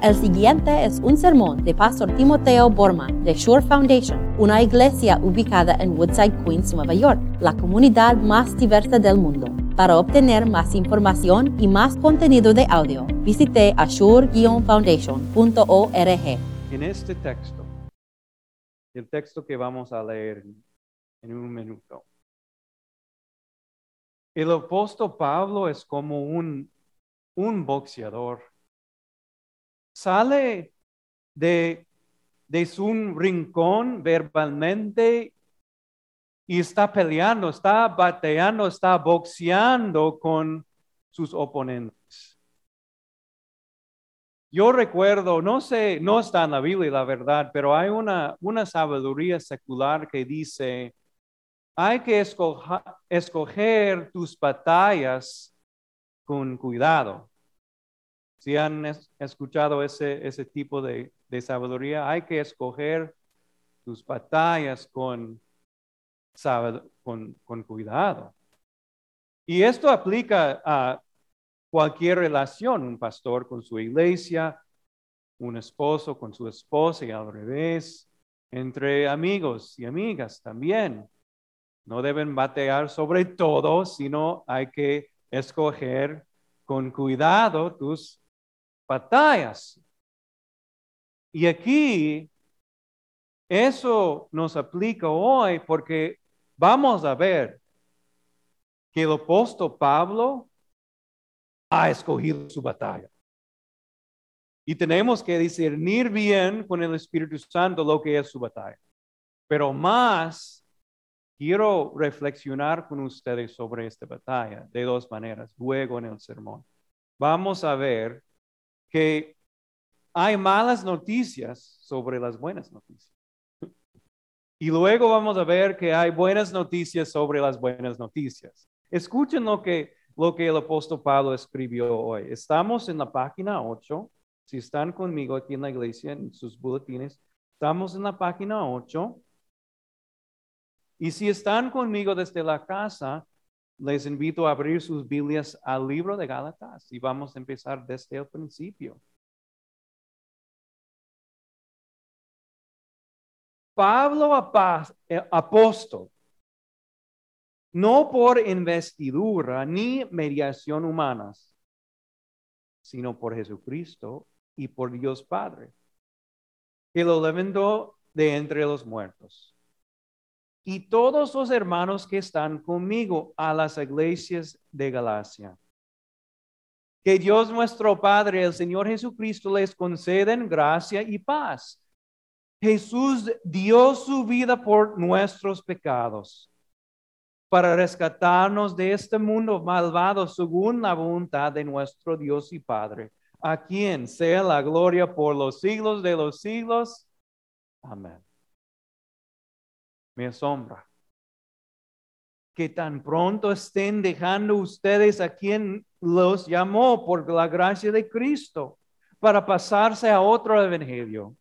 El siguiente es un sermón de Pastor Timoteo Borman de Shore Foundation, una iglesia ubicada en Woodside, Queens, Nueva York, la comunidad más diversa del mundo. Para obtener más información y más contenido de audio, visite ashore-foundation.org. En este texto, el texto que vamos a leer en un minuto, el apóstol Pablo es como un, un boxeador sale de, de su rincón verbalmente y está peleando, está bateando, está boxeando con sus oponentes. Yo recuerdo, no sé, no está en la Biblia la verdad, pero hay una, una sabiduría secular que dice, hay que escoger, escoger tus batallas con cuidado. Si han escuchado ese, ese tipo de, sabiduría, hay que escoger tus batallas con, con, con cuidado. Y esto aplica a cualquier relación, un pastor con su iglesia, un esposo con su esposa y al revés, entre amigos y amigas también. No deben batear sobre todo, sino hay que escoger con cuidado tus batallas. Y aquí eso nos aplica hoy porque vamos a ver que el apóstol Pablo ha escogido su batalla. Y tenemos que discernir bien con el Espíritu Santo lo que es su batalla. Pero más, quiero reflexionar con ustedes sobre esta batalla de dos maneras, luego en el sermón. Vamos a ver que hay malas noticias sobre las buenas noticias. Y luego vamos a ver que hay buenas noticias sobre las buenas noticias. Escuchen lo que, lo que el apóstol Pablo escribió hoy. Estamos en la página 8. Si están conmigo aquí en la iglesia, en sus boletines, estamos en la página 8. Y si están conmigo desde la casa, les invito a abrir sus Biblias al libro de Gálatas y vamos a empezar desde el principio. Pablo eh, apóstol, no por investidura ni mediación humanas, sino por Jesucristo y por Dios Padre, que lo levantó de entre los muertos y todos los hermanos que están conmigo a las iglesias de Galacia. Que Dios nuestro Padre, el Señor Jesucristo, les conceden gracia y paz. Jesús dio su vida por nuestros pecados para rescatarnos de este mundo malvado según la voluntad de nuestro Dios y Padre, a quien sea la gloria por los siglos de los siglos. Amén me asombra. Que tan pronto estén dejando ustedes a quien los llamó por la gracia de Cristo para pasarse a otro evangelio.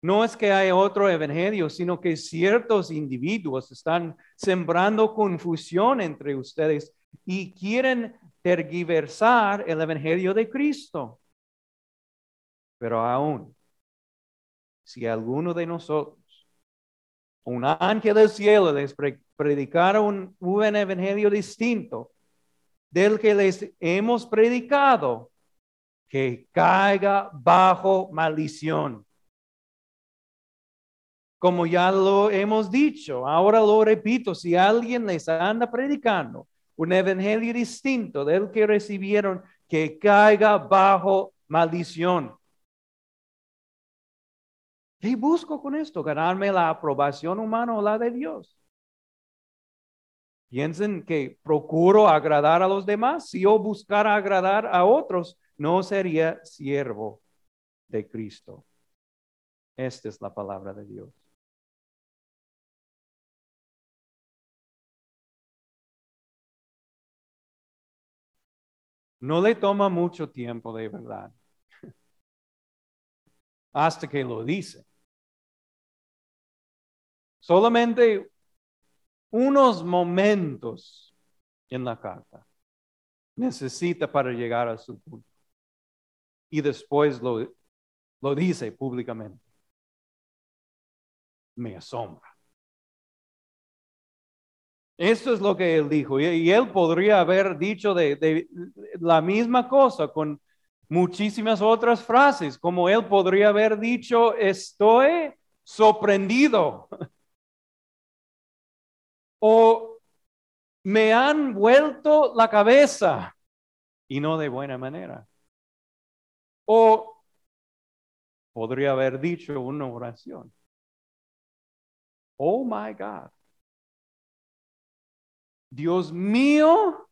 No es que hay otro evangelio, sino que ciertos individuos están sembrando confusión entre ustedes y quieren tergiversar el evangelio de Cristo. Pero aún, si alguno de nosotros un ángel del cielo les predicara un, un evangelio distinto del que les hemos predicado, que caiga bajo maldición. Como ya lo hemos dicho, ahora lo repito, si alguien les anda predicando un evangelio distinto del que recibieron, que caiga bajo maldición. ¿Qué busco con esto? ¿Ganarme la aprobación humana o la de Dios? Piensen que procuro agradar a los demás. Si yo buscara agradar a otros, no sería siervo de Cristo. Esta es la palabra de Dios. No le toma mucho tiempo de verdad. Hasta que lo dice. Solamente unos momentos en la carta necesita para llegar a su punto. y después lo, lo dice públicamente. Me asombra. Esto es lo que él dijo. Y, él podría haber dicho de, la misma cosa con muchísimas otras frases, como él podría haber dicho, estoy sorprendido. O me han vuelto la cabeza y no de buena manera. O podría haber dicho una oración. Oh my God. Dios mío,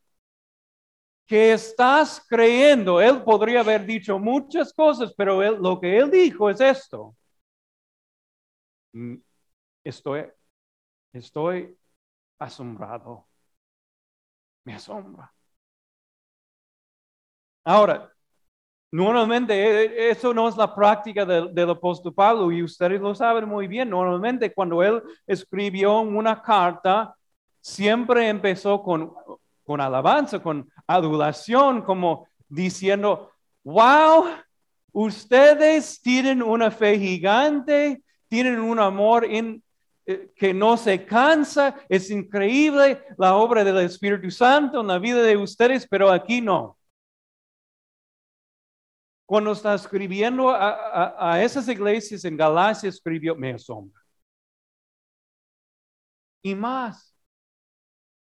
que estás creyendo. Él podría haber dicho muchas cosas, pero lo que él dijo es esto. Mm, estoy, estoy asombrado. Me asombra. Ahora, normalmente e, e, eso no es la práctica del, del, apóstol Pablo y ustedes lo saben muy bien. Normalmente cuando él escribió una carta, siempre empezó con, con alabanza, con adulación, como diciendo, wow, ustedes tienen una fe gigante, tienen un amor eh, que no se cansa, es increíble la obra del Espíritu Santo en la vida de ustedes, pero aquí no. Cuando está escribiendo a, a esas iglesias en Galacia, escribió, me asombra. Y más,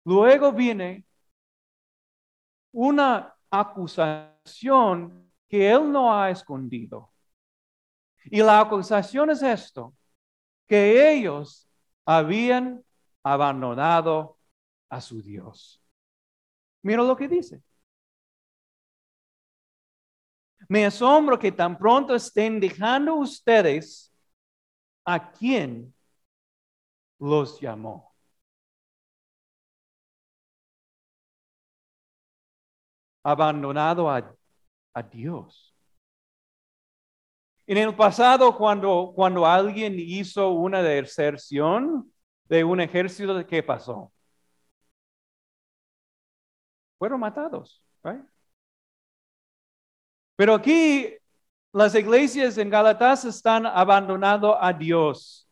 Luego viene una acusación que él no ha escondido. Y la acusación es esto, que ellos habían abandonado a su Dios. Mira lo que dice. Me asombro que tan pronto estén dejando ustedes a quien los llamó. abandonado a, Dios. En el pasado, cuando, cuando alguien hizo una deserción de un ejército, ¿qué pasó? Fueron matados. Pero aquí las iglesias en Galatas están abandonando a Dios,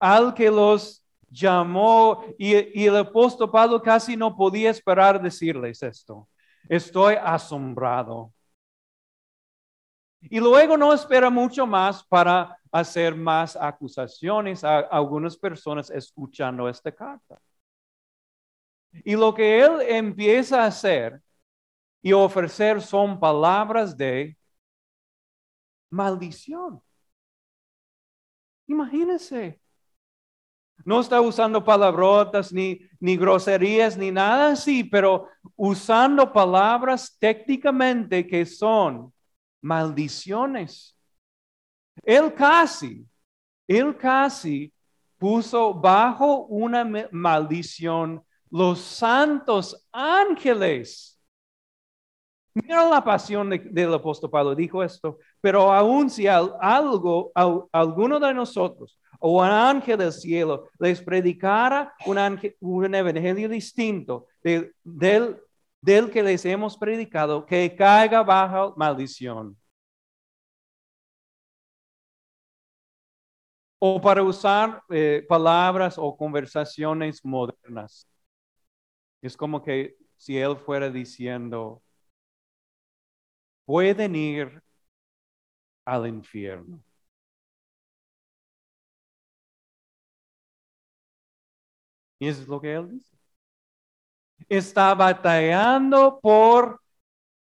al que los llamó, y, y el apóstol Pablo casi no podía esperar decirles esto. Estoy asombrado. Y luego no espera mucho más para hacer más acusaciones a algunas personas escuchando esta carta. Y lo que él empieza a hacer y ofrecer son palabras de maldición. Imagínense, no está usando palabrotas ni, ni groserías ni nada así, pero usando palabras técnicamente que son maldiciones. Él casi, él casi puso bajo una maldición los santos ángeles. Mira la pasión del apóstol Pablo, dijo esto, pero aun si algo, alguno de nosotros o un ángel del cielo les predicara un, un evangelio distinto del, del que les hemos predicado, que caiga bajo maldición. O para usar eh, palabras o conversaciones modernas. Es como que si él fuera diciendo, pueden ir al infierno. Y eso es lo que él dice. Está batallando por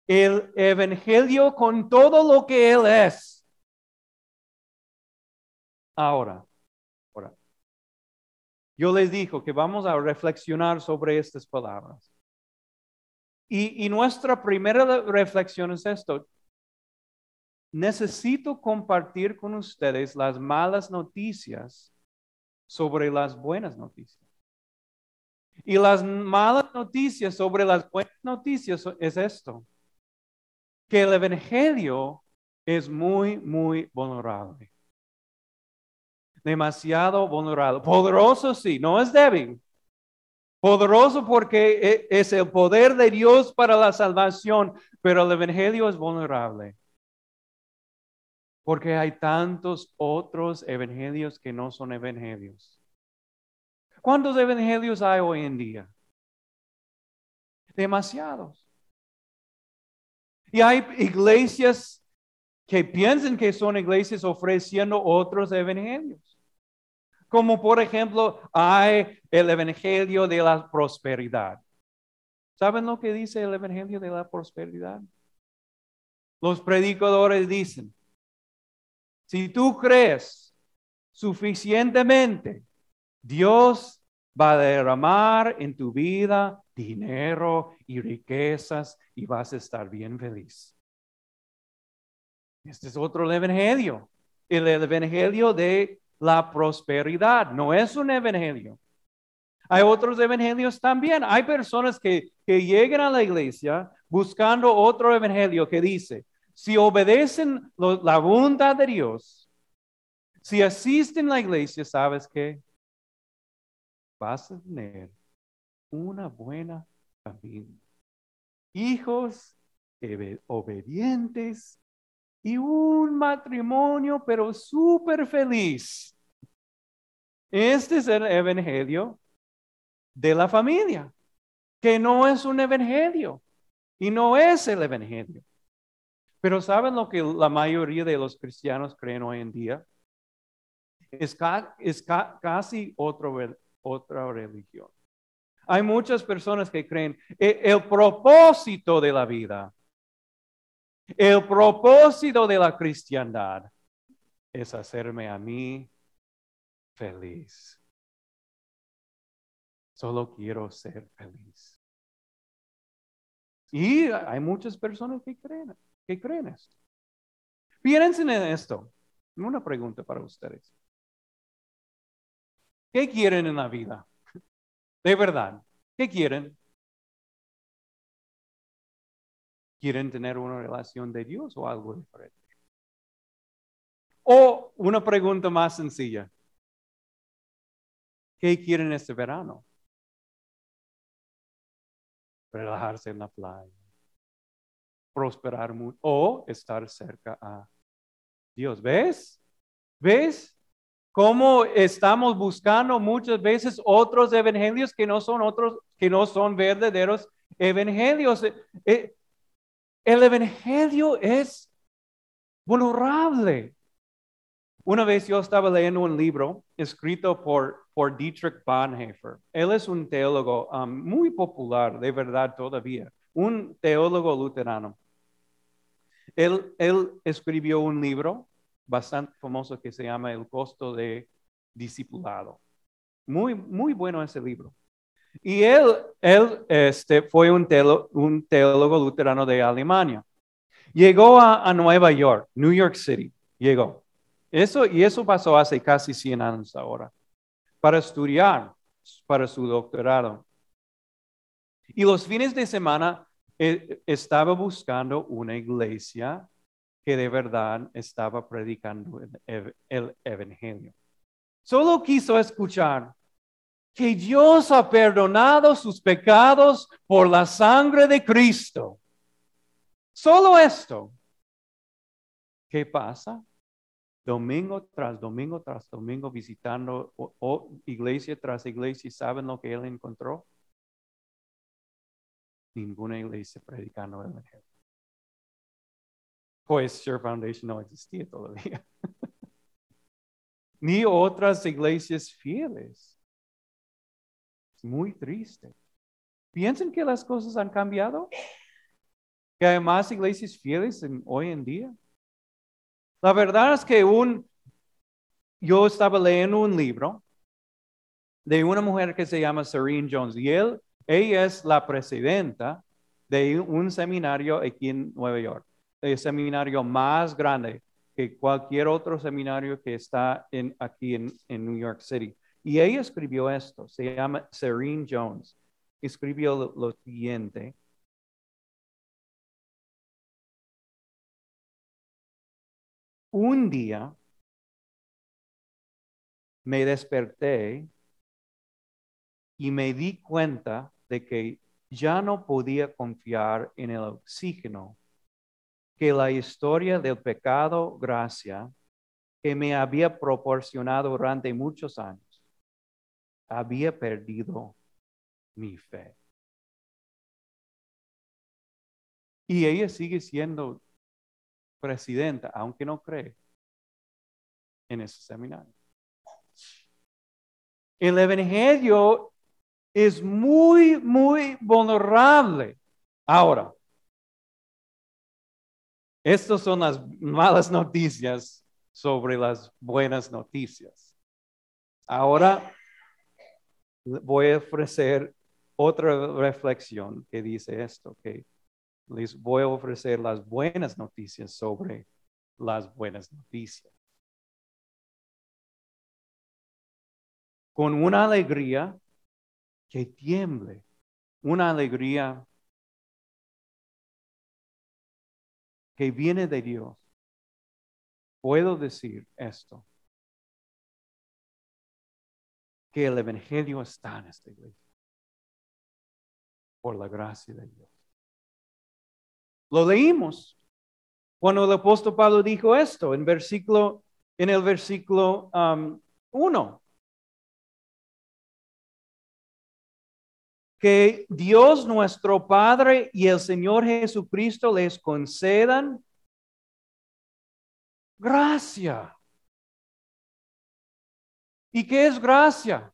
el evangelio con todo lo que él es. Ahora, ahora, yo les digo que vamos a reflexionar sobre estas palabras. Y, y nuestra primera reflexión es esto. Necesito compartir con ustedes las malas noticias sobre las buenas noticias. Y las malas noticias sobre las buenas noticias es esto, que el Evangelio es muy, muy vulnerable. Demasiado vulnerable. Poderoso sí, no es débil. Poderoso porque e, es el poder de Dios para la salvación, pero el Evangelio es vulnerable. Porque hay tantos otros evangelios que no son evangelios. ¿Cuántos evangelios hay hoy en día? Demasiados. Y hay iglesias que piensan que son iglesias ofreciendo otros evangelios. Como por ejemplo, hay el evangelio de la prosperidad. ¿Saben lo que dice el evangelio de la prosperidad? Los predicadores dicen, si tú crees suficientemente, Dios va a derramar en tu vida dinero y riquezas y vas a estar bien feliz. Este es otro evangelio, el evangelio de la prosperidad, no es un evangelio. Hay otros evangelios también. Hay personas que, que llegan a la iglesia buscando otro evangelio que dice, si obedecen la voluntad de Dios, si asisten a la iglesia, ¿sabes qué? Vas a tener una buena familia. Hijos obedientes y un matrimonio, pero súper feliz. Este es el evangelio de la familia, que no es un evangelio y no es el evangelio. Pero ¿saben lo que la mayoría de los cristianos creen hoy en día? Es, casi otra religión. Hay muchas personas que creen e, el propósito de la vida el propósito de la cristiandad es hacerme a mí feliz. Solo quiero ser feliz. Y hay muchas personas que creen, que creen esto. Piensen en esto. Una pregunta para ustedes. ¿Qué quieren en la vida? De verdad, ¿qué quieren? Quieren tener una relación de Dios o algo diferente. O una pregunta más sencilla. ¿Qué quieren este verano? Relajarse en la playa, prosperar mucho o estar cerca a Dios. ¿Ves? ¿Ves? Cómo estamos buscando muchas veces otros evangelios que no son otros, que no son verdaderos evangelios. Eh, eh, el Evangelio es vulnerable. Una vez yo estaba leyendo un libro escrito por, por Dietrich Bonhoeffer. Él es un teólogo um, muy popular, de verdad todavía, un teólogo luterano. Él, él escribió un libro bastante famoso que se llama El costo de discipulado. Muy, muy bueno ese libro. Y él, él este, fue un, teólogo luterano de Alemania. Llegó a, Nueva York, New York City, llegó. Eso, y eso pasó hace casi 100 años ahora, para estudiar para su doctorado. Y los fines de semana eh, estaba buscando una iglesia que de verdad estaba predicando el, el Evangelio. Solo quiso escuchar que Dios ha perdonado sus pecados por la sangre de Cristo. Solo esto. ¿Qué pasa? Domingo tras domingo tras domingo visitando iglesia tras iglesia, ¿saben lo que él encontró? Ninguna iglesia predicando el Evangelio. Pues Sure Foundation no existía todavía. Ni otras iglesias fieles muy triste. ¿Piensan que las cosas han cambiado? ¿Que hay más iglesias fieles hoy en día? La verdad es que un, yo estaba leyendo un libro de una mujer que se llama Serene Jones y él, ella es la presidenta de un seminario aquí en Nueva York, el seminario más grande que cualquier otro seminario que está en, aquí en, en New York City. Y ella escribió esto, se llama Serene Jones. Escribió lo, siguiente. Un día me desperté y me di cuenta de que ya no podía confiar en el oxígeno que la historia del pecado, gracia, que me había proporcionado durante muchos años, había perdido mi fe. Y ella sigue siendo presidenta, aunque no cree en ese seminario. El Evangelio es muy, muy vulnerable. Ahora, estas son las malas noticias sobre las buenas noticias. Ahora voy a ofrecer otra reflexión que dice esto, que les voy a ofrecer las buenas noticias sobre las buenas noticias. Con una alegría que tiemble, una alegría que viene de Dios, puedo decir esto, que el Evangelio está en esta iglesia, por la gracia de Dios. Lo leímos cuando el apóstol Pablo dijo esto en, versículo, en el versículo 1. Um, que Dios nuestro Padre y el Señor Jesucristo les concedan gracia. ¿Y qué es gracia?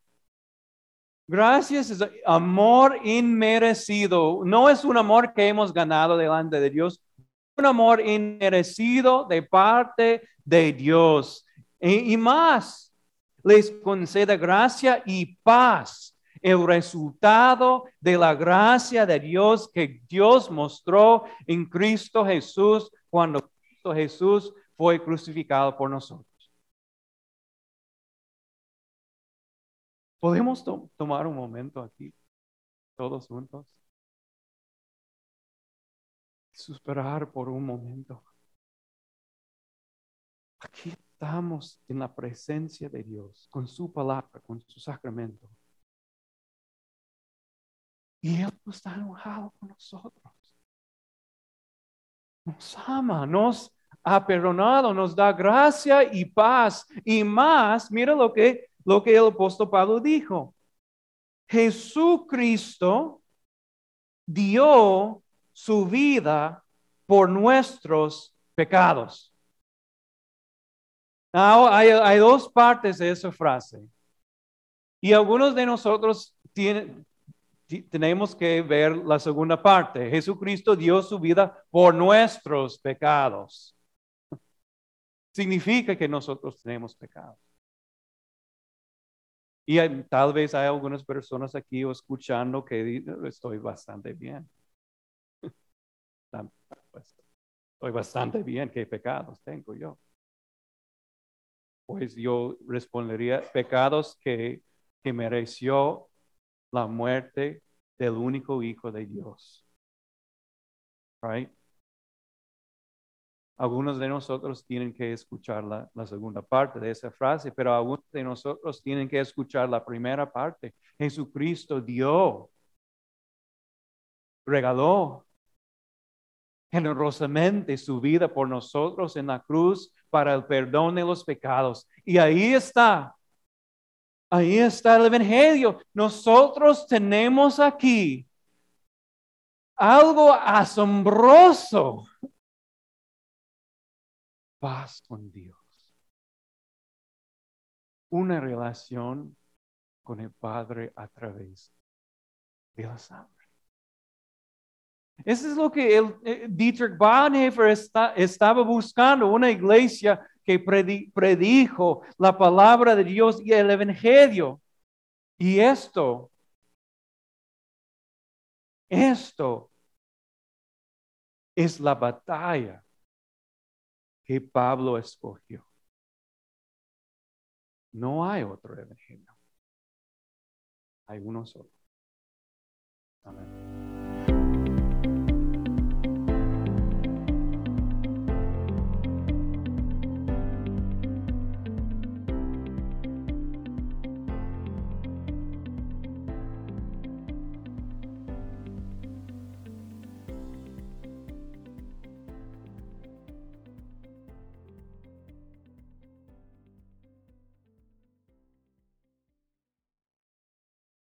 Gracias es amor inmerecido. No es un amor que hemos ganado delante de Dios, un amor inmerecido de parte de Dios. Y, más, les concede gracia y paz. El resultado de la gracia de Dios que Dios mostró en Cristo Jesús cuando Cristo Jesús fue crucificado por nosotros. ¿Podemos tomar un momento aquí, todos juntos? Suspirar por un momento. Aquí estamos en la presencia de Dios, con su palabra, con su sacramento. Y Él no está enojado con nosotros. Nos ama, nos ha perdonado, nos da gracia y paz. Y más, mira lo que lo que el apóstol Pablo dijo. Jesucristo dio su vida por nuestros pecados. hay, hay, dos partes de esa frase. Y algunos de nosotros tenemos que ver la segunda parte. Jesucristo dio su vida por nuestros pecados. Significa que nosotros tenemos pecados. Y tal vez hay algunas personas aquí escuchando que estoy bastante bien. Pues, estoy bastante bien. ¿Qué pecados tengo yo? Pues yo respondería pecados que, que mereció la muerte del único Hijo de Dios. Right? Algunos de nosotros tienen que escuchar la, segunda parte de esa frase, pero algunos de nosotros tienen que escuchar la primera parte. Jesucristo dio, regaló generosamente su vida por nosotros en la cruz para el perdón de los pecados. Y ahí está, ahí está el Evangelio. Nosotros tenemos aquí algo asombroso paz con Dios. Una relación con el Padre a través de la sangre. Eso es lo que el, eh, Dietrich Bonhoeffer estaba buscando, una iglesia que predijo la palabra de Dios y el Evangelio. Y esto, esto es la batalla que Pablo escogió. No hay otro evangelio. Hay uno solo. Amén.